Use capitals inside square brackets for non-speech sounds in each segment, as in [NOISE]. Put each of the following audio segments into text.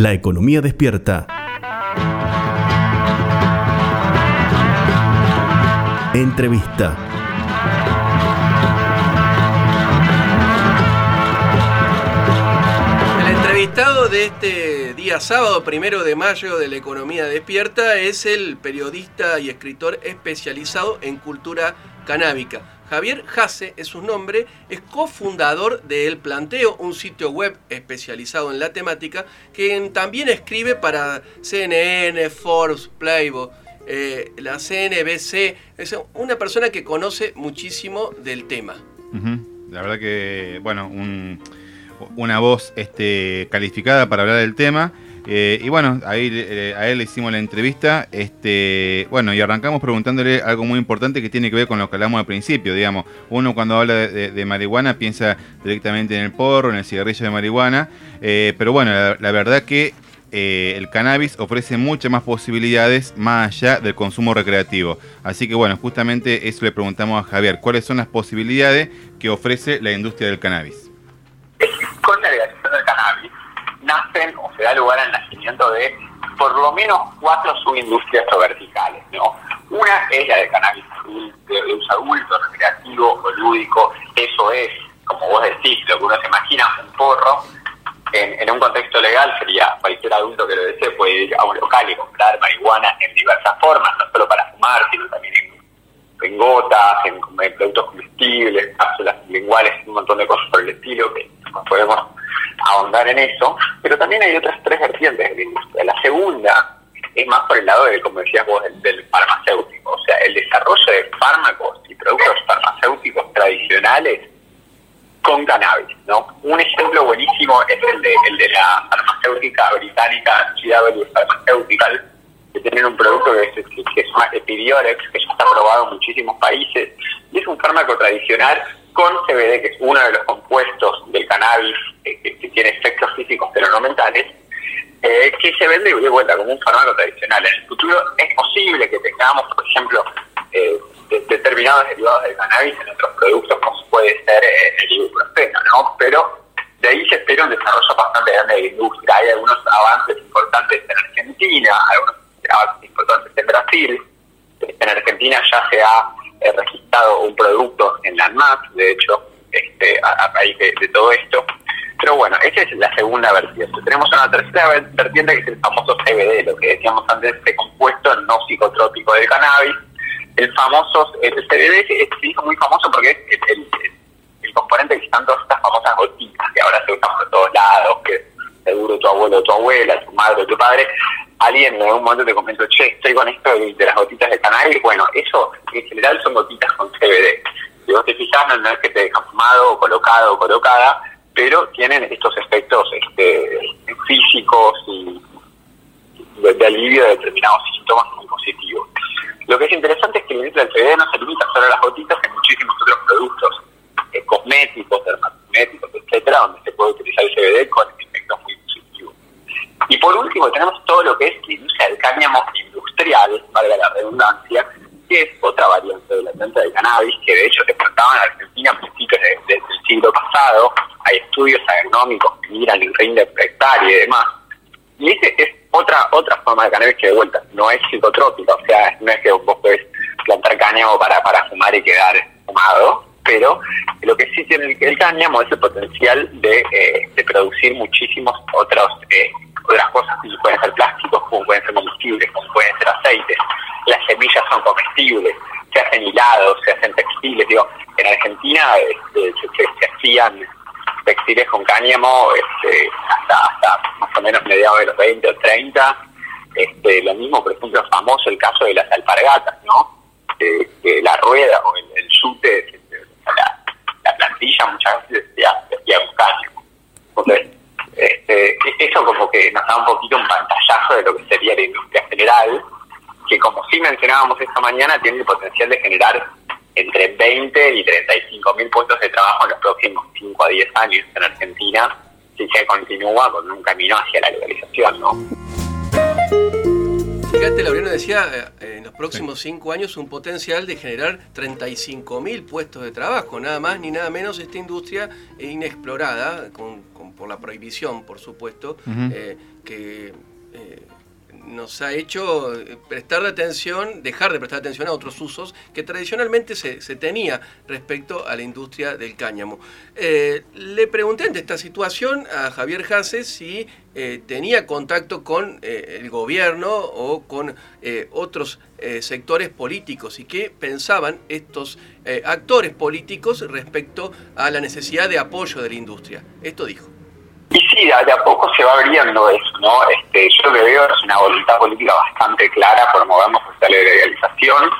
La economía despierta. Entrevista. El entrevistado de este día sábado, primero de mayo, de la economía despierta es el periodista y escritor especializado en cultura canábica. Javier Jase es su nombre, es cofundador de El Planteo, un sitio web especializado en la temática, que también escribe para CNN, Forbes, Playboy, eh, la CNBC. Es una persona que conoce muchísimo del tema. La verdad que, bueno, una voz este, calificada para hablar del tema. Eh, y bueno, ahí eh, a él le hicimos la entrevista. Este, bueno, y arrancamos preguntándole algo muy importante que tiene que ver con lo que hablamos al principio. Digamos, uno cuando habla de, marihuana piensa directamente en el porro, en el cigarrillo de marihuana. Eh, pero bueno, la, verdad que el cannabis ofrece muchas más posibilidades más allá del consumo recreativo. Así que bueno, justamente eso le preguntamos a Javier, ¿cuáles son las posibilidades que ofrece la industria del cannabis? Con la legalización del cannabis, nacen o se da lugar al nacimiento de por lo menos cuatro subindustrias o verticales. ¿no? Una es la de cannabis de, uso adulto, recreativo o lúdico. Eso es, como vos decís, lo que uno se imagina, un porro. En, un contexto legal sería cualquier adulto que lo desee puede ir a un local y comprar marihuana en diversas formas, no solo para fumar, sino también en, gotas, en, productos comestibles, cápsulas linguales, un montón de cosas por el estilo que podemos ahondar en eso, pero también hay otras tres vertientes de la industria. La segunda es más por el lado de, como decías vos, del, farmacéutico, o sea, el desarrollo de fármacos y productos farmacéuticos tradicionales con cannabis, ¿no? Un ejemplo buenísimo es el de, el de la farmacéutica británica GW Pharmaceutical, que tienen un producto que, es, que, se llama Epidiolex, que ya está aprobado en muchísimos países, y es un fármaco tradicional CBD, que es uno de los compuestos del cannabis eh, que, tiene efectos físicos pero no mentales, eh, que se vende de vuelta como un fármaco tradicional. En el futuro es posible que tengamos, por ejemplo, eh, determinados derivados del cannabis en otros productos, como puede ser el ibuprofeno, ¿no? Pero de ahí se espera un desarrollo bastante grande de la industria. Hay algunos avances importantes en Argentina, algunos avances importantes en Brasil. En Argentina ya se ha registrado un producto en la ANMAT, de hecho, este, a, raíz de, todo esto. Pero bueno, esa es la segunda vertiente. Tenemos una tercera vertiente que es el famoso CBD, lo que decíamos antes, este compuesto no psicotrópico del cannabis. El famoso, el CBD se hizo muy famoso porque es el, componente que están todas estas famosas gotitas que ahora se usan por todos lados, que seguro tu abuelo tu abuela, tu madre tu padre, alguien en algún momento te comentó, che, estoy con esto de, las gotitas de cannabis, bueno, eso en general son gotitas con CBD. Si vos te fijas, no, es que te dejan fumado, colocado o colocada, pero tienen estos efectos este, físicos y de, alivio de determinados síntomas muy positivos. Lo que es interesante es que el CBD no se limita solo a las gotitas, hay muchísimos otros productos eh, cosméticos, dermocosméticos, etcétera, donde se puede utilizar el CBD con y por último tenemos todo lo que es la industria del cáñamo industrial, valga la redundancia, que es otra variante de la planta de cannabis, que de hecho se exportaba en Argentina a principios del siglo pasado. Hay estudios agronómicos que miran el rinde hectárea y demás. Y esa es otra otra forma de cannabis que de vuelta no es psicotrópica, o sea, no es que vos podés plantar cáñamo para, para fumar y quedar fumado, pero lo que sí tiene el, cáñamo es el potencial de, eh, de producir muchísimos otros eh, otras cosas, pueden ser plásticos, como pueden ser combustibles, como pueden ser aceites. Las semillas son comestibles, se hacen hilados, se hacen textiles. Digo, en Argentina este, se, hacían textiles con cáñamo este, hasta, hasta más o menos mediados de los 20 o 30. Este, lo mismo, por ejemplo, famoso el caso de las alpargatas, ¿no? que la rueda o el, el chute, la, la, plantilla muchas veces decía, decía un cáñamo. Este, eso como que nos da un poquito un pantallazo de lo que sería la industria general, que como sí mencionábamos esta mañana, tiene el potencial de generar entre 20 y 35 mil puestos de trabajo en los próximos 5 a 10 años en Argentina, si se continúa con un camino hacia la legalización, ¿no? Fíjate, Laureano decía, eh, en los próximos cinco años un potencial de generar 35 mil puestos de trabajo, nada más ni nada menos esta industria inexplorada, con, por la prohibición, por supuesto, eh, que eh, nos ha hecho eh, prestar atención, dejar de prestar atención a otros usos que tradicionalmente se, se tenía respecto a la industria del cáñamo. Eh, le pregunté ante esta situación a Javier Jase si eh, tenía contacto con eh, el gobierno o con otros sectores políticos y qué pensaban estos actores políticos respecto a la necesidad de apoyo de la industria. Esto dijo. Y sí, de a, poco se va abriendo eso, ¿no? Este, yo lo que veo es una voluntad política bastante clara por movernos hacia la legalización.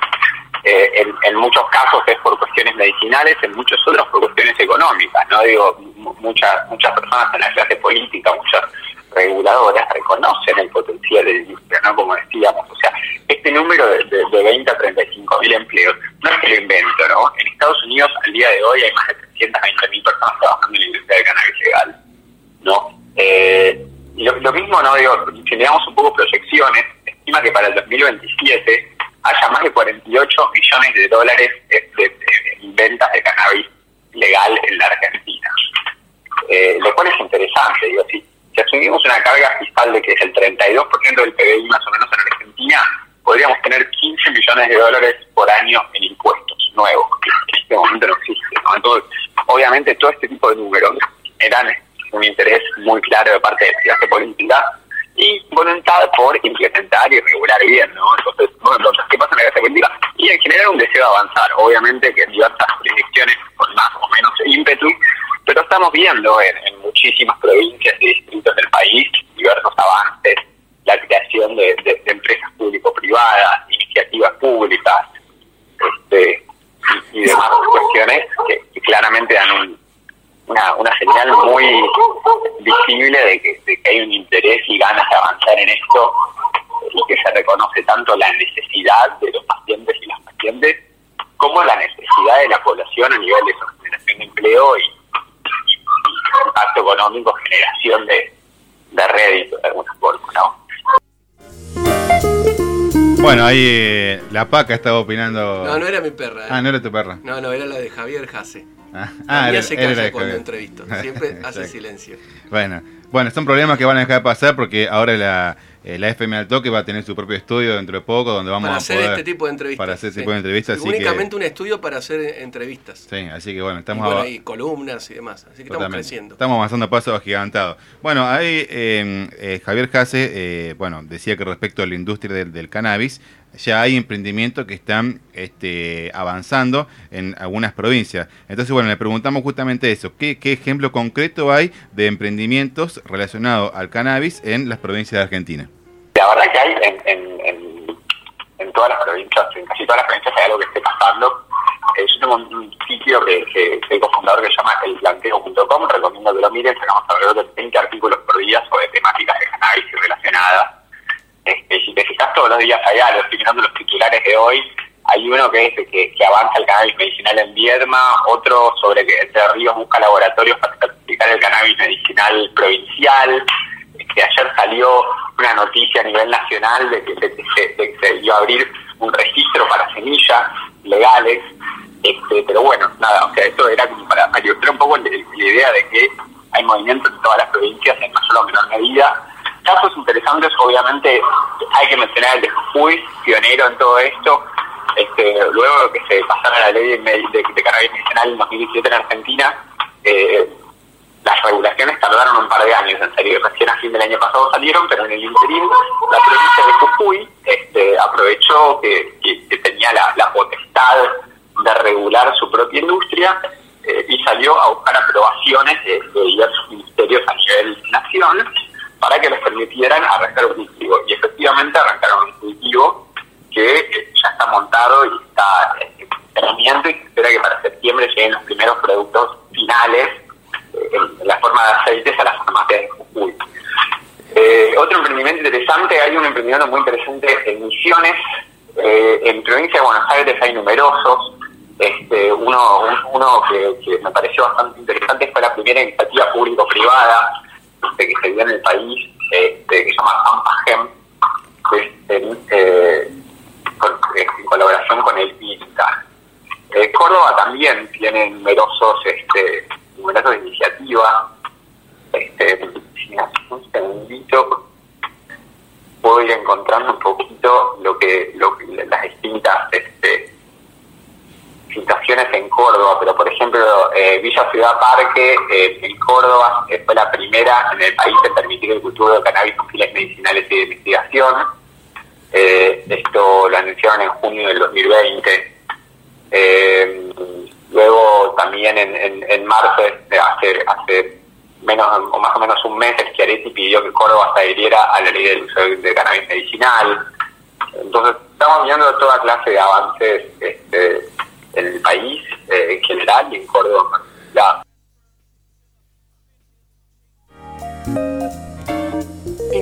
Eh, en, en muchos casos es por cuestiones medicinales, en muchos otros por cuestiones económicas, ¿no? Digo, mu- muchas muchas personas en la clase política, muchas reguladoras reconocen el potencial de la industria, ¿no? Como decíamos, o sea, este número de, de, de 20 a 35 mil empleos no es que lo invento, ¿no? En Estados Unidos al día de hoy hay más de 320 mil personas trabajando en la industria del cannabis legal. Lo, mismo, ¿no? Digo, si un poco proyecciones, estima que para el 2027 haya más de 48 millones de dólares de, de- ventas de cannabis legal en la Argentina. Eh, lo cual es interesante, digo, si, si asumimos una carga fiscal de que es el 32% del PBI más o menos en Argentina, podríamos tener 15 millones de dólares por año en impuestos nuevos, que en este momento no. Entonces, obviamente todo este tipo de números eran un interés muy claro de parte de la clase política y voluntad por implementar y regular bien, ¿no? Entonces, bueno, ¿qué pasa en la clase política? Y en general un deseo de avanzar, obviamente que en diversas jurisdicciones con más o menos ímpetu, pero estamos viendo en, en muchísimas provincias y distritos del país diversos avances, la creación de, de- de empresas público-privadas, iniciativas públicas, este, y, y demás cuestiones que, que claramente dan un, una, una señal muy visible de que, de que hay un interés y ganas de avanzar en esto y que se reconoce tanto la necesidad de los pacientes y las pacientes como la necesidad de la población a nivel de generación de empleo y, y- y impacto económico, generación de, de rédito de alguna forma, ¿no? Bueno, ahí eh, la paca estaba opinando. No, no era mi perra. ¿eh? Ah, no era tu perra. No, no, era la de Javier Jase. [LAUGHS] Ah, se calla de cuando entrevisto. Siempre [LAUGHS] hace silencio. Bueno, bueno, son problemas que van a dejar de pasar porque ahora la, eh, la FM al toque va a tener su propio estudio dentro de poco donde vamos para a hacer poder este tipo de entrevistas. para hacer este sí. tipo de entrevistas, Sí, así que- únicamente un estudio para hacer entrevistas. Sí, así que bueno, y, estamos bueno, ava- y columnas y demás. Así que estamos creciendo. Estamos avanzando a pasos agigantados. Bueno, ahí eh, eh, Javier Jase, eh, bueno, decía que respecto a la industria del, del cannabis, ya hay emprendimientos que están este, avanzando en algunas provincias. Entonces, bueno, le preguntamos justamente eso. ¿Qué, qué ejemplo concreto hay de emprendimientos relacionados al cannabis en las provincias de Argentina? La verdad que hay en, en, en, todas las provincias, en casi todas las provincias hay algo que esté pasando. Eh, yo tengo un, sitio que, que soy cofundador que se llama elplanteo.com, recomiendo que lo miren, sacamos alrededor de 20 artículos por día sobre temáticas de cannabis relacionadas. Este, si te fijas todos los días hay algo, estoy mirando los titulares de hoy, hay uno que es que, que avanza el cannabis medicinal en Viedma, otro sobre que Entre Ríos busca laboratorios para certificar el cannabis medicinal provincial, que ayer salió una noticia a nivel nacional de que, se, de iba a abrir un registro para semillas legales, este, pero bueno, nada, o sea, esto era como para, ilustrar un poco la, idea de que hay movimientos en todas las provincias en mayor o menor medida. Casos interesantes, obviamente, hay que mencionar el de Jujuy, pionero en todo esto, este, luego que se pasara la ley de, de, de cannabis medicinal en 2017 en Argentina, tardaron un par de años en salir, recién a fin del año pasado salieron, pero en el interín la provincia de Jujuy este, aprovechó que, tenía la, potestad de regular su propia industria eh, y salió a buscar aprobaciones de, de diversos ministerios a nivel nación para que les permitieran arrancar un cultivo. Y efectivamente arrancaron un cultivo que eh, ya está montado y está eh, y se espera que para septiembre lleguen los primeros productos finales la forma de aceites a las farmacias de Jujuy. Eh, otro emprendimiento interesante, hay un emprendimiento muy interesante en Misiones, eh, en provincia de Buenos Aires hay numerosos, este, uno, un- uno que, me pareció bastante interesante fue la primera iniciativa público-privada este, que se dio en el país, este, que se llama Ampagem, que eh, en colaboración con el INCA. Eh, Córdoba también tiene numerosos, este, numerosas iniciativas. Este, un segundito. ir encontrando un poquito lo que, las distintas este, situaciones en Córdoba, pero por ejemplo eh, Villa Ciudad Parque eh, en Córdoba eh, fue la primera en el país en permitir el cultivo de cannabis con fines medicinales y de investigación. esto lo anunciaron en junio del 2020. Luego también en, en, marzo, hace, hace menos o más o menos un mes, Schiaretti pidió que Córdoba se adhiriera a la ley del uso de cannabis medicinal. Entonces estamos viendo toda clase de avances este, en el país eh, en general y en Córdoba en particular.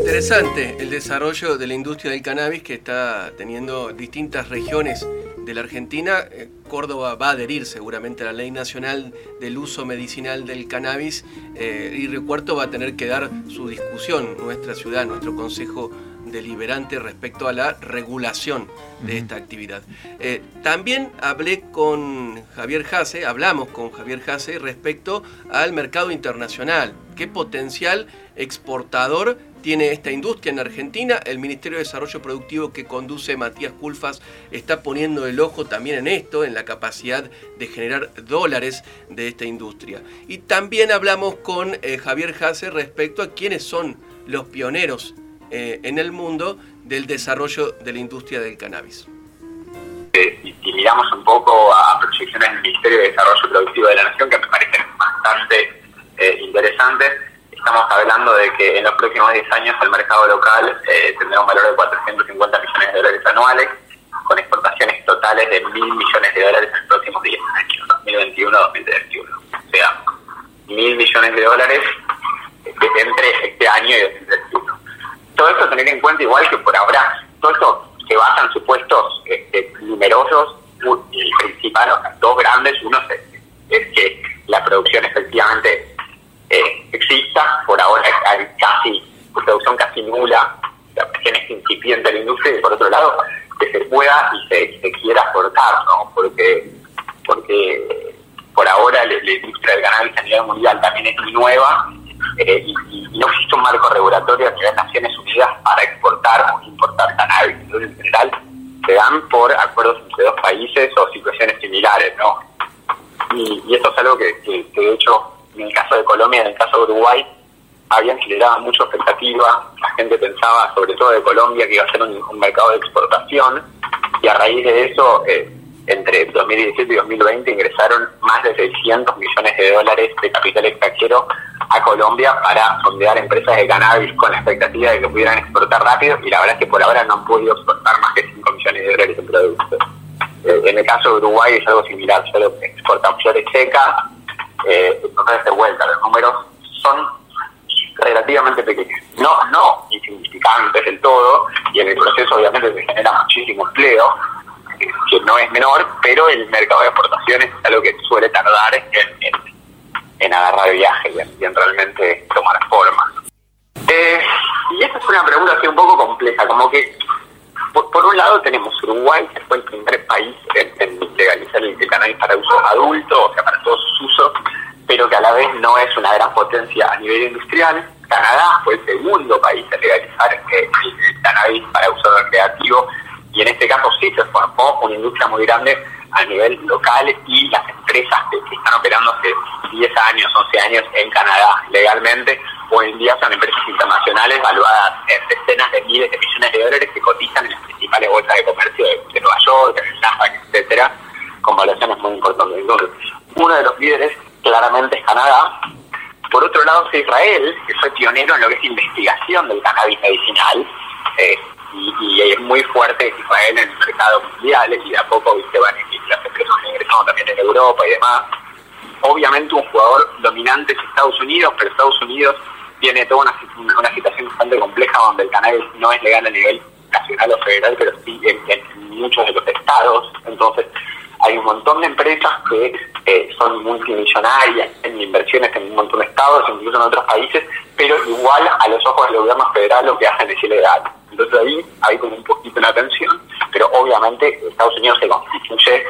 Interesante el desarrollo de la industria del cannabis que está teniendo distintas regiones de la Argentina. Eh, Córdoba va a adherir seguramente a la Ley Nacional del Uso Medicinal del Cannabis eh, y Recuerto va a tener que dar su discusión, nuestra ciudad, nuestro Consejo deliberante respecto a la regulación de esta actividad. Eh, también hablé con Javier Jase, hablamos con Javier Jase respecto al mercado internacional. ¿Qué potencial exportador tiene esta industria en Argentina? El Ministerio de Desarrollo Productivo que conduce Matías Culfas está poniendo el ojo también en esto, en la capacidad de generar dólares de esta industria. Y también hablamos con eh, Javier Jase respecto a quiénes son los pioneros eh, en el mundo del desarrollo de la industria del cannabis. Eh, si, miramos un poco a proyecciones del Ministerio de Desarrollo Productivo de la Nación, que me parecen bastante eh, interesantes, estamos hablando de que en los próximos 10 años el mercado local tendrá un valor de 450 millones de dólares anuales, con exportaciones totales de mil millones de dólares en los próximos 10 años, 2021-2021. O sea, mil millones de dólares entre este año y 2021 todo esto tener en cuenta igual que por ahora, todo esto se basa en supuestos este, numerosos, el principal, o sea, dos grandes, uno es, que la producción efectivamente eh, exista, por ahora hay casi, producción casi nula, la producción es incipiente de la industria, y por otro lado, que se pueda y se, quiera aportar, ¿no? Porque, porque por ahora la, industria del cannabis a nivel mundial también es muy nueva eh, y, no existe un marco regulatorio a nivel Naciones Unidas para exportar o importar cannabis. Entonces, en general, se dan por acuerdos entre dos países o situaciones similares, ¿no? Y, esto es algo que, de hecho, en el caso de Colombia, en el caso de Uruguay, habían generado mucha expectativa. La gente pensaba, sobre todo de Colombia, que iba a ser un, mercado de exportación. Y a raíz de eso, eh, entre 2017 y 2020 ingresaron más de 600 millones de dólares de capital extranjero a Colombia para sondear empresas de cannabis con la expectativa de que pudieran exportar rápido y la verdad es que por ahora no han podido exportar más que 5 millones de dólares en productos. Eh, en el caso de Uruguay es algo similar, solo exportan flores secas, eh, entonces de vuelta los números son relativamente pequeños. No, no insignificantes del todo, y en el proceso obviamente se genera muchísimo empleo, que no es menor, pero el mercado de exportaciones es algo que suele tardar en, en, agarrar viaje y en, realmente tomar forma. Eh, y esta es una pregunta así un poco compleja, como que por, un lado tenemos Uruguay, que fue el primer país en, legalizar el, cannabis para uso adulto, o sea, para todos usos, pero que a la vez no es una gran potencia a nivel industrial. Canadá fue el segundo país en legalizar eh, el cannabis para uso recreativo y en este caso sí se formó una industria muy grande a nivel local y las empresas que, están operando hace 10 años, 11 años en Canadá legalmente, hoy en día son empresas internacionales valuadas en decenas de miles de millones de dólares que cotizan en las principales bolsas de comercio de, Nueva York, en el Nasdaq, etcétera, con valuaciones muy importantes. Uno de los líderes claramente es Canadá. Por otro lado es Israel, que fue pionero en lo que es investigación del cannabis medicinal. Eh, y, es muy fuerte Israel en el mercado mundial y de a poco viste van las empresas ingresando también en Europa y demás. Obviamente un jugador dominante es Estados Unidos, pero Estados Unidos tiene toda una, una situación bastante compleja donde el cannabis no es legal a nivel nacional o federal, pero sí en, muchos de los estados. Entonces hay un montón de empresas que eh, son multimillonarias en inversiones en un montón de estados, incluso en otros países, pero igual a los ojos del gobierno federal lo que hacen es ilegal. Entonces ahí hay como un poquito una tensión, pero obviamente Estados Unidos se constituye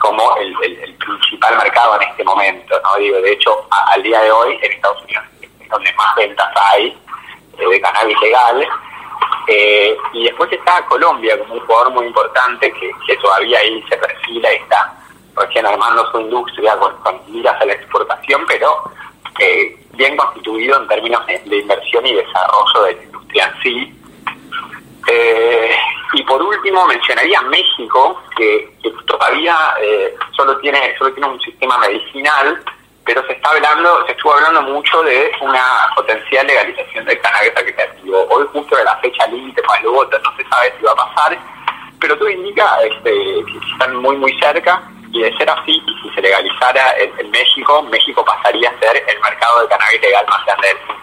como el, principal mercado en este momento, ¿no? Digo, de hecho, al día de hoy en Estados Unidos es donde más ventas hay eh, de cannabis legal, Eh, y después está Colombia como un jugador muy importante que, todavía ahí se perfila y está recién armando su industria con, con miras a la exportación, pero eh, bien constituido en términos de, de inversión y desarrollo de la industria en sí. Eh, y por último mencionaría México, que, que todavía eh, solo tiene solo tiene un sistema medicinal, pero se está hablando, se estuvo hablando mucho de una potencial legalización del cannabis recreativo. Hoy justo de la fecha límite para el voto, no se sabe si va a pasar, pero todo indica este, que están muy muy cerca y de ser así, y si se legalizara en, en México, México pasaría a ser el mercado de cannabis legal más grande del mundo.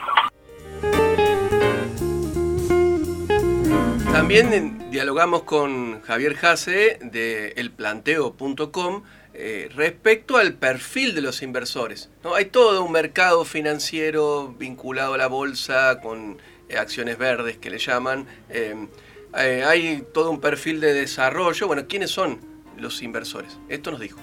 También en- dialogamos con Javier Jase de elplanteo.com eh, respecto al perfil de los inversores. ¿no? Hay todo un mercado financiero vinculado a la bolsa con eh, acciones verdes que le llaman. eh, eh, hay todo un perfil de desarrollo. Bueno, ¿quiénes son los inversores? Esto nos dijo.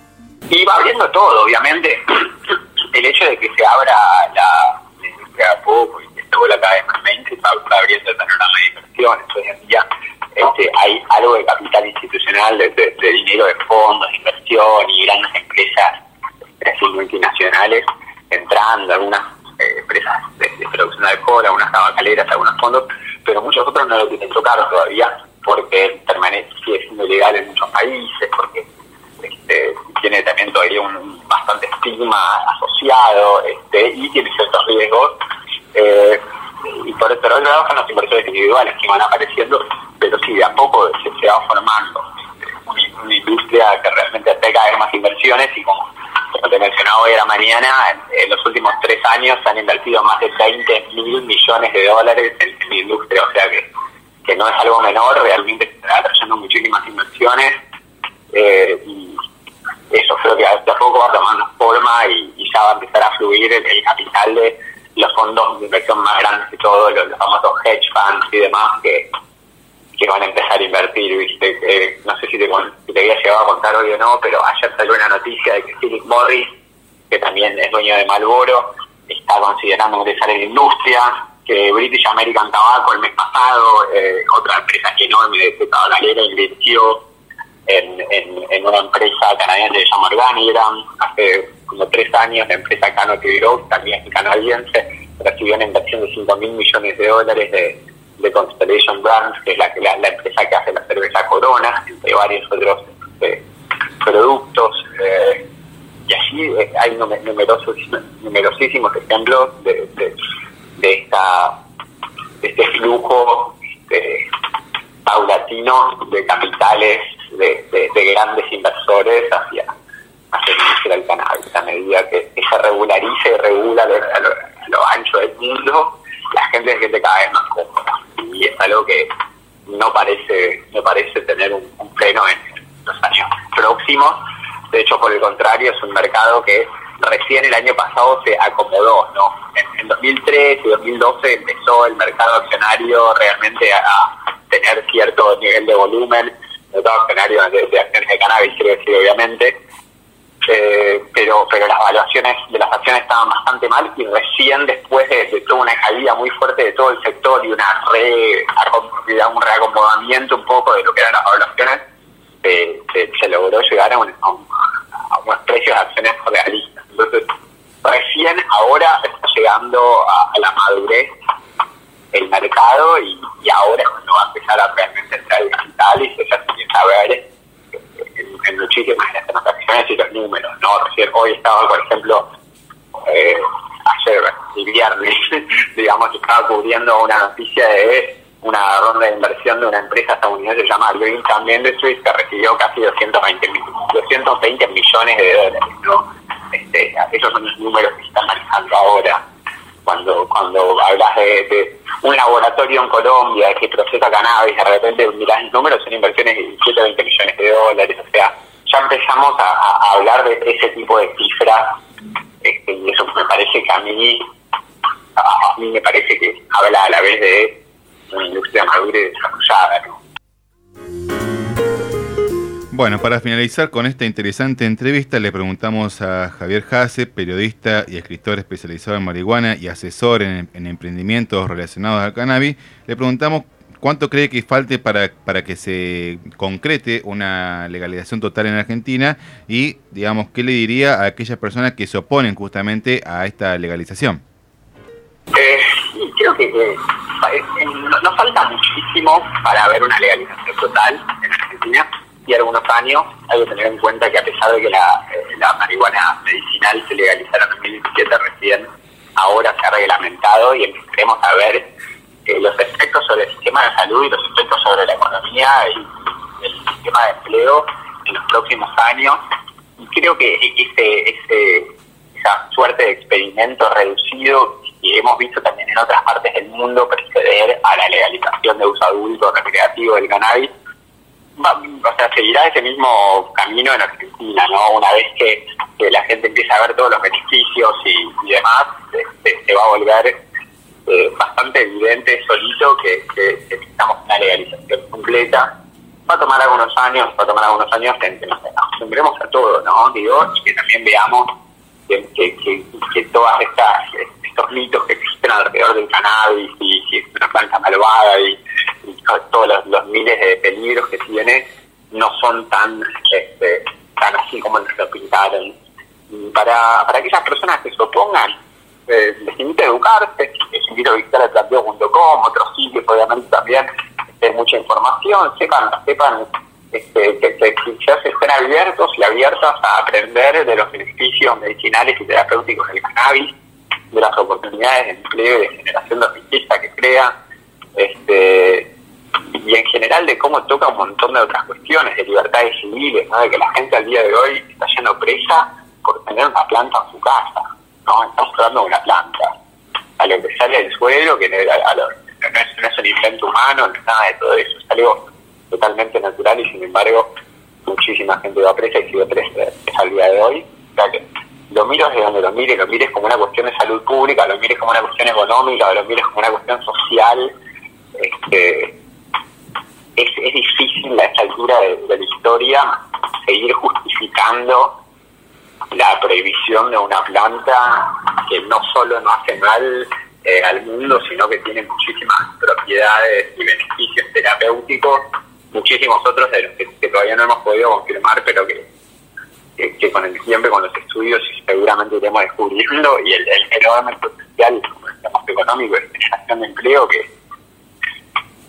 Y va abriendo todo, obviamente. [CLEARS THROAT] El hecho de que se abra la, industria poco y que se vuelva cada vez más va, abriendo el panorama de inversiones. Hoy en día este, hay algo de capital institucional, de, dinero de fondos, de inversión y grandes empresas multinacionales entrando, algunas eh, empresas de, producción de alcohol, algunas tabacaleras, algunos fondos, pero muchos otros no lo tienen tocar todavía porque permanece, sigue siendo ilegal en muchos países, porque este, tiene también todavía un bastante estigma asociado este, y tiene ciertos riesgos. Eh, y por otro lado los inversores individuales que van apareciendo, pero sí, de a poco se, se va formando este, una, industria que realmente atrae cada vez más inversiones y como, te mencionaba hoy a la mañana, en, los últimos tres años se han invertido más de 20 mil millones de dólares en, en la industria, o sea que, que no es algo menor, realmente está atrayendo muchísimas inversiones eh, y eso creo que de a poco va tomando forma y, ya va a empezar a fluir el, capital de los fondos de inversión más grandes de todos, los, los famosos hedge funds y demás que van a empezar a invertir, ¿viste? Eh, no sé si te, si te había llegado a contar hoy o no, pero ayer salió una noticia de que Philip Morris, que también es dueño de Malboro, está considerando ingresar en la industria, que British American Tobacco el mes pasado, eh, otra empresa enorme de de tabacalera, invirtió en, en, en una empresa canadiense que se llama Organigram. Hace como tres años la empresa Canopy Growth, también canadiense, recibió una inversión de 5 mil millones de dólares de, de Constellation Brands, que es la, la, la empresa que hace la cerveza Corona, entre varios otros eh, productos. eh, y así eh, hay nume- numerosos, numerosísimos ejemplos de, de, este flujo este, paulatino de capitales de, de- de grandes inversores hacia, la industria del cannabis. A medida que, se regularice y regula a lo ancho del mundo, la gente se siente cada vez más cómoda. Y es algo que no parece, no parece tener un, un freno en los años próximos. De hecho, por el contrario, es un mercado que recién el año pasado se acomodó, ¿no? En, en 2003 y 2012 empezó el mercado accionario realmente a, a tener cierto nivel de volumen, el mercado accionario de, de acciones de cannabis, quiero decir, obviamente, eh, pero pero las valuaciones de las acciones estaban bastante mal y recién después de, de toda una caída muy fuerte de todo el sector y una re, un reacomodamiento un poco de lo que eran las valuaciones, eh, se, logró llegar a, un- a un- a unos precios de acciones realistas. Entonces, recién ahora está llegando a, la madurez el mercado y, ahora es cuando va a empezar a realmente entrar el capital y se empieza a ver en, en muchísimas de las transacciones y los números, ¿no? Recién hoy estaba, por ejemplo, eh, ayer, el viernes, [LAUGHS] digamos, estaba cubriendo una noticia de una ronda de inversión de una empresa estadounidense que se llama Green Industries que recibió casi 220, mil- 220 millones de dólares, ¿no? Este, esos son los números que se están manejando ahora. Cuando cuando hablas de un laboratorio en Colombia que procesa cannabis, de repente mirás los números, son inversiones de 17, 20 millones de dólares, o sea, ya empezamos a, hablar de ese tipo de cifras, este, y eso me parece que a mí, a mí me parece que habla a la vez de una industria madura y desarrollada, ¿no? Bueno, para finalizar con esta interesante entrevista, le preguntamos a Javier Jase, periodista y escritor especializado en marihuana y asesor en, en emprendimientos relacionados al cannabis, le preguntamos ¿cuánto cree que falte para, para que se concrete una legalización total en Argentina? Y, digamos, ¿qué le diría a aquellas personas que se oponen justamente a esta legalización? Eh, creo que eh, nos falta muchísimo para ver una legalización total en Argentina y algunos años. Hay que tener en cuenta que a pesar de que la, eh, la marihuana medicinal se legalizara en 2017, recién ahora se ha reglamentado y empezaremos a ver eh, los efectos sobre el sistema de salud y los efectos sobre la economía y el sistema de empleo en los próximos años. Y creo que ese, ese, esa suerte de experimento reducido que hemos visto también en otras partes del mundo preceder a la legalización de uso adulto recreativo del cannabis, o sea, seguirá ese mismo camino en Argentina, ¿no? Una vez que, la gente empieza a ver todos los beneficios y, demás, se, se, va a volver eh, bastante evidente solito que, necesitamos una legalización completa. Va a tomar algunos años, va a tomar algunos años que, nos acostumbremos a todo, ¿no? Digo, y que también veamos que, que, todas estas estos mitos que existen alrededor del cannabis y si es una planta malvada y, todos los, miles de peligros que tiene no son tan este, tan así como nos lo pintaron. Para, para aquellas personas que se opongan, eh, les invito a educarse, les invito a visitar el planteo.com, otros sitios, obviamente también hay mucha información, sepan, sepan este, que, que, se estén abiertos y abiertas a aprender de los beneficios medicinales y terapéuticos del cannabis, de las oportunidades de empleo y de generación de riqueza que crea, este, y en general de cómo toca un montón de otras cuestiones, de libertades civiles, ¿no? de que la gente al día de hoy está yendo presa por tener una planta en su casa. ¿no? Estamos hablando de una planta. A lo que sale del suelo, que no, es, un invento humano, no es nada de todo eso, es algo totalmente natural y sin embargo muchísima gente va presa y sigue presa al día de hoy. O lo mires de donde lo mires, lo mires como una cuestión de salud pública, lo mires como una cuestión económica, lo mires como una cuestión social, este, es, es difícil a esta altura de la historia seguir justificando la prohibición de una planta que no solo no hace mal eh, al mundo, sino que tiene muchísimas propiedades y beneficios terapéuticos, muchísimos otros de los que, todavía no hemos podido confirmar, pero que, que, con el tiempo, con los estudios, seguramente iremos descubriendo, y el, el enorme potencial económico de generación de empleo que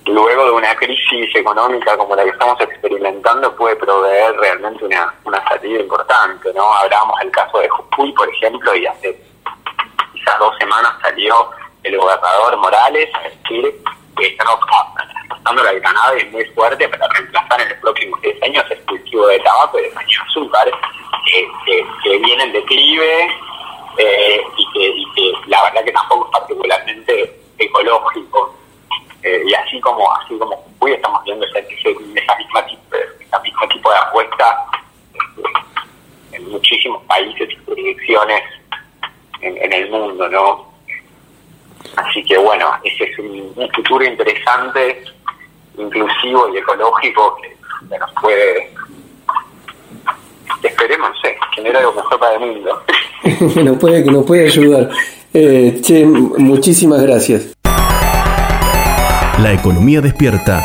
luego de una crisis económica como la que estamos experimentando puede proveer realmente una, una salida importante, ¿no? Hablábamos del caso de Jujuy, por ejemplo, y hace quizás dos semanas salió el gobernador Morales a decir que están apostando la cannabis muy fuerte para reemplazar en los próximos 10 años de tabaco y de caña azúcar, que, que, viene en declive eh, y, que, y que la verdad que tampoco es particularmente ecológico eh, y así como así como hoy estamos viendo ese, esa misma tipo, mismo tipo de apuesta este, en muchísimos países y jurisdicciones en, el mundo, ¿no? Así que bueno, ese es un, futuro interesante, inclusivo y ecológico que, nos puede, generar algo mejor para el mundo. [LAUGHS] nos puede, que nos puede ayudar. Eh, che, muchísimas gracias. La economía despierta